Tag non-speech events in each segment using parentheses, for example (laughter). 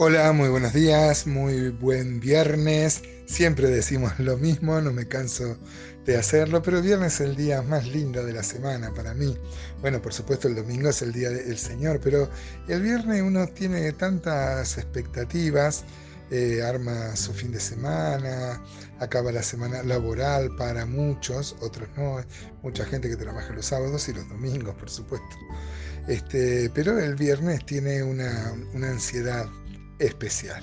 Hola, muy buenos días, muy buen viernes. Siempre decimos lo mismo, no me canso de hacerlo, pero viernes es el día más lindo de la semana para mí. Bueno, por supuesto el domingo es el día del Señor, pero el viernes uno tiene tantas expectativas, eh, arma su fin de semana, acaba la semana laboral para muchos, otros no, mucha gente que trabaja los sábados y los domingos, por supuesto. Este, pero el viernes tiene una, una ansiedad especial.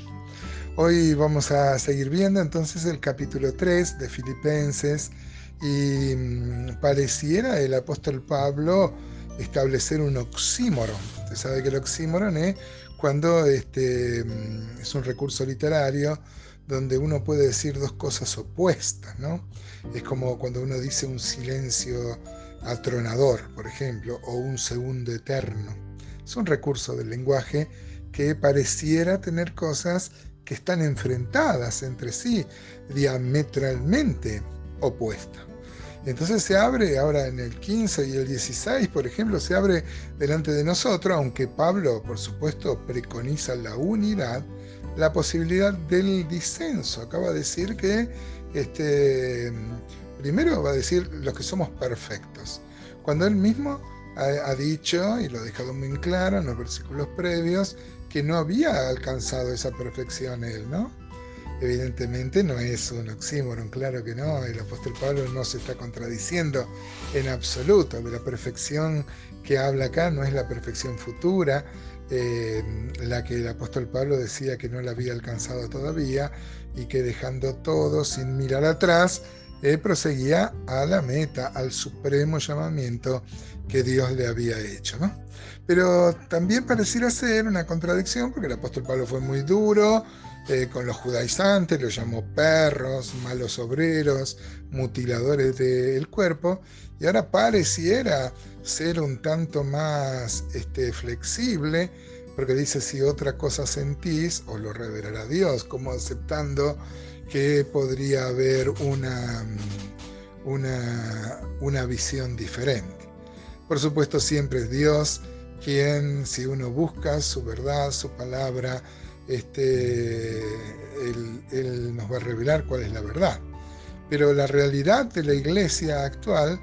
Hoy vamos a seguir viendo entonces el capítulo 3 de Filipenses y mm, pareciera el apóstol Pablo establecer un oxímoron. Usted sabe que el oxímoron es cuando este, mm, es un recurso literario donde uno puede decir dos cosas opuestas, ¿no? Es como cuando uno dice un silencio atronador, por ejemplo, o un segundo eterno. Es un recurso del lenguaje que pareciera tener cosas que están enfrentadas entre sí, diametralmente opuestas. Entonces se abre ahora en el 15 y el 16, por ejemplo, se abre delante de nosotros, aunque Pablo, por supuesto, preconiza la unidad, la posibilidad del disenso. Acaba de decir que, este, primero va a decir los que somos perfectos, cuando él mismo ha, ha dicho, y lo ha dejado muy claro en los versículos previos, que no había alcanzado esa perfección él, ¿no? Evidentemente no es un oxímoron, claro que no, el apóstol Pablo no se está contradiciendo en absoluto, de la perfección que habla acá no es la perfección futura, eh, la que el apóstol Pablo decía que no la había alcanzado todavía y que dejando todo sin mirar atrás, él proseguía a la meta, al supremo llamamiento que Dios le había hecho. ¿no? Pero también pareciera ser una contradicción, porque el apóstol Pablo fue muy duro eh, con los judaizantes, los llamó perros, malos obreros, mutiladores del cuerpo, y ahora pareciera ser un tanto más este, flexible, porque dice, si otra cosa sentís, os lo revelará Dios, como aceptando que podría haber una, una, una visión diferente. Por supuesto, siempre es Dios quien, si uno busca su verdad, su palabra, este, él, nos va a revelar cuál es la verdad. Pero la realidad de la iglesia actual,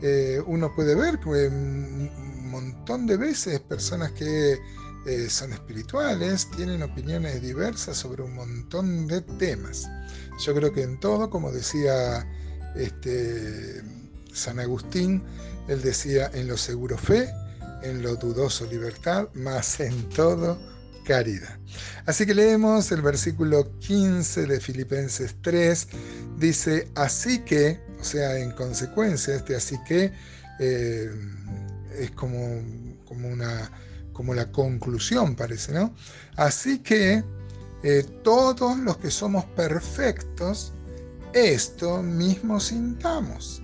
eh, uno puede ver que un montón de veces personas que eh, son espirituales, tienen opiniones diversas sobre un montón de temas. Yo creo que en todo, como decía este, San Agustín, él decía en lo seguro fe, en lo dudoso libertad, más en todo caridad. Así que leemos el versículo 15 de Filipenses 3, dice, así que, o sea, en consecuencia, este así que eh, es como, como una como la conclusión parece, ¿no? Así que eh, todos los que somos perfectos, esto mismo sintamos.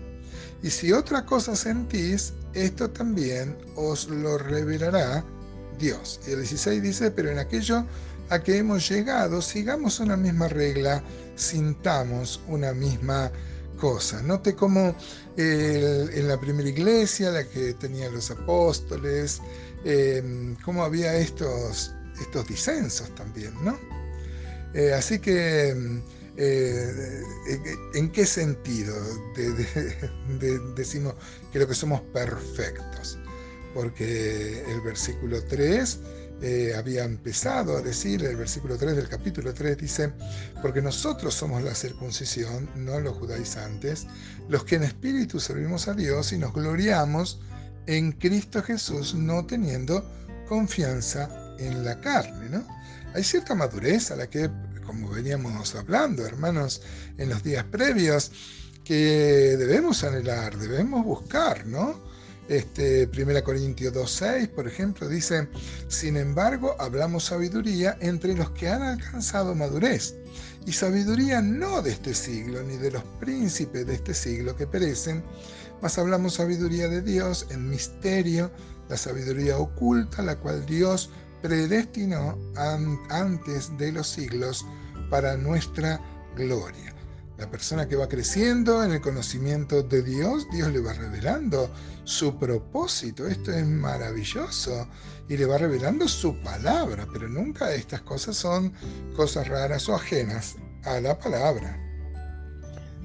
Y si otra cosa sentís, esto también os lo revelará Dios. Y el 16 dice, pero en aquello a que hemos llegado, sigamos una misma regla, sintamos una misma cosa. Note cómo en la primera iglesia, la que tenía los apóstoles, Em, cómo había estos, estos disensos también, ¿no? Eh, así que, em, eh, ¿en qué sentido decimos lo que somos perfectos? Porque el versículo 3 eh, había empezado a decir, el versículo 3 del capítulo 3 dice, porque nosotros somos la circuncisión, no los judaizantes, los que en espíritu servimos a Dios y nos gloriamos en Cristo Jesús, no teniendo confianza en la carne. ¿no? Hay cierta madurez a la que, como veníamos hablando, hermanos, en los días previos, que debemos anhelar, debemos buscar, ¿no? Este, 1 Corintios 2.6, por ejemplo, dice, sin embargo, hablamos sabiduría entre los que han alcanzado madurez, y sabiduría no de este siglo, ni de los príncipes de este siglo que perecen, mas hablamos sabiduría de Dios en misterio, la sabiduría oculta, la cual Dios predestinó antes de los siglos para nuestra gloria. La persona que va creciendo en el conocimiento de Dios, Dios le va revelando su propósito. Esto es maravilloso. Y le va revelando su palabra, pero nunca estas cosas son cosas raras o ajenas a la palabra.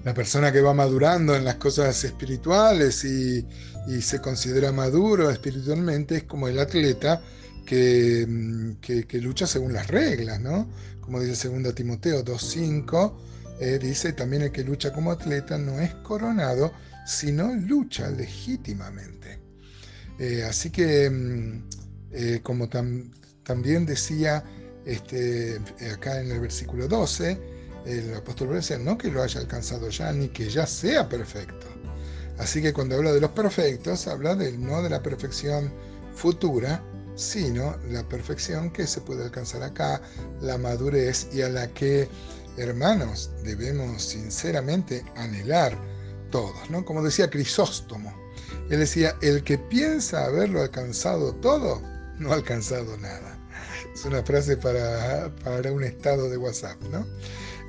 La persona que va madurando en las cosas espirituales y, se considera maduro espiritualmente es como el atleta que, mm, lucha según las reglas, ¿no? Como dice 2 Timoteo 2.5, eh, dice también el que lucha como atleta no es coronado, sino lucha legítimamente. Eh, así que, mm, eh, como también decía este, acá en el versículo 12, el apóstol decía, no que lo haya alcanzado ya, ni que ya sea perfecto. Así que cuando habla de los perfectos, habla de, no de la perfección futura, sino la perfección que se puede alcanzar acá, la madurez y a la que, hermanos, debemos sinceramente anhelar todos, ¿no? Como decía Crisóstomo, él decía, el que piensa haberlo alcanzado todo, no ha alcanzado nada. Es una frase para, para un estado de WhatsApp, ¿no?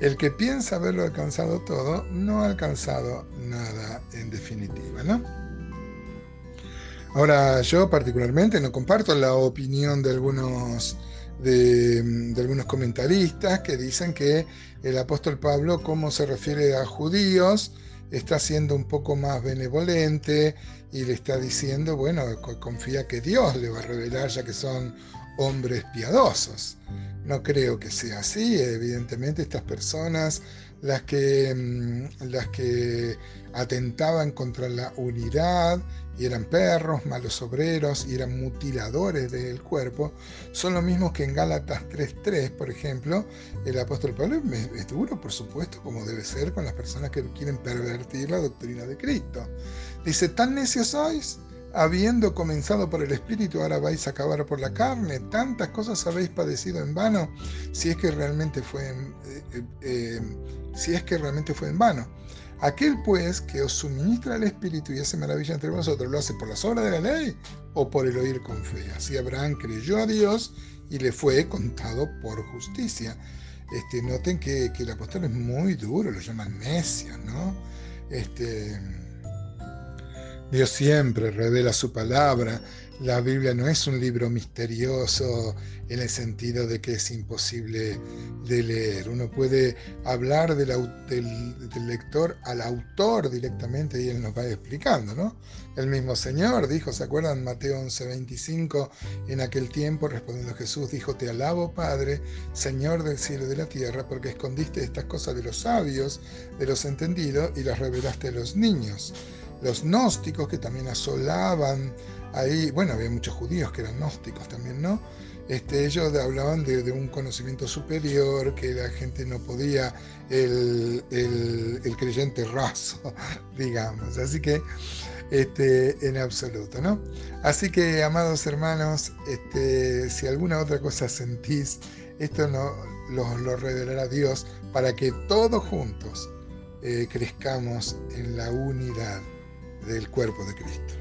El que piensa haberlo alcanzado todo, no ha alcanzado nada en definitiva, ¿no? Ahora, yo particularmente no comparto la opinión de algunos, de, algunos comentaristas que dicen que el apóstol Pablo, como se refiere a judíos, está siendo un poco más benevolente y le está diciendo, bueno, confía que Dios le va a revelar ya que son hombres piadosos. No creo que sea así, evidentemente estas personas, las que, mm, las que atentaban contra la unidad y eran perros, malos obreros y eran mutiladores del cuerpo, son los mismos que en Gálatas 3.3, por ejemplo, el apóstol Pablo es duro, por supuesto, como debe ser con las personas que quieren pervertir la doctrina de Cristo. Dice, ¿tan necios sois? Habiendo comenzado por el Espíritu, ahora vais a acabar por la carne. Tantas cosas habéis padecido en vano, si es que realmente fue en, eh, eh, si es que realmente fue en vano. Aquel pues que os suministra el Espíritu y hace maravilla entre vosotros, ¿lo hace por las obras de la ley o por el oír con fe? Así Abraham creyó a Dios y le fue contado por justicia. Este, noten que, que el apóstol es muy duro, lo llaman necio, ¿no? Este, Dios siempre revela su palabra. La Biblia no es un libro misterioso en el sentido de que es imposible de leer. Uno puede hablar del, lector al autor directamente y él nos va explicando, ¿no? El mismo Señor dijo, ¿se acuerdan? Mateo 11:25, en aquel tiempo respondiendo Jesús dijo, te alabo Padre, Señor del cielo y de la tierra, porque escondiste estas cosas de los sabios, de los entendidos y las revelaste a los niños los gnósticos que también asolaban ahí, bueno, había muchos judíos que eran gnósticos también, ¿no? Este, ellos hablaban de, un conocimiento superior, que la gente no podía, el, creyente raso, (laughs) digamos. Así que, este, en absoluto, ¿no? Así que, amados hermanos, este, si alguna otra cosa sentís, esto no, lo, lo revelará Dios para que todos juntos eh, crezcamos en la unidad del cuerpo de Cristo.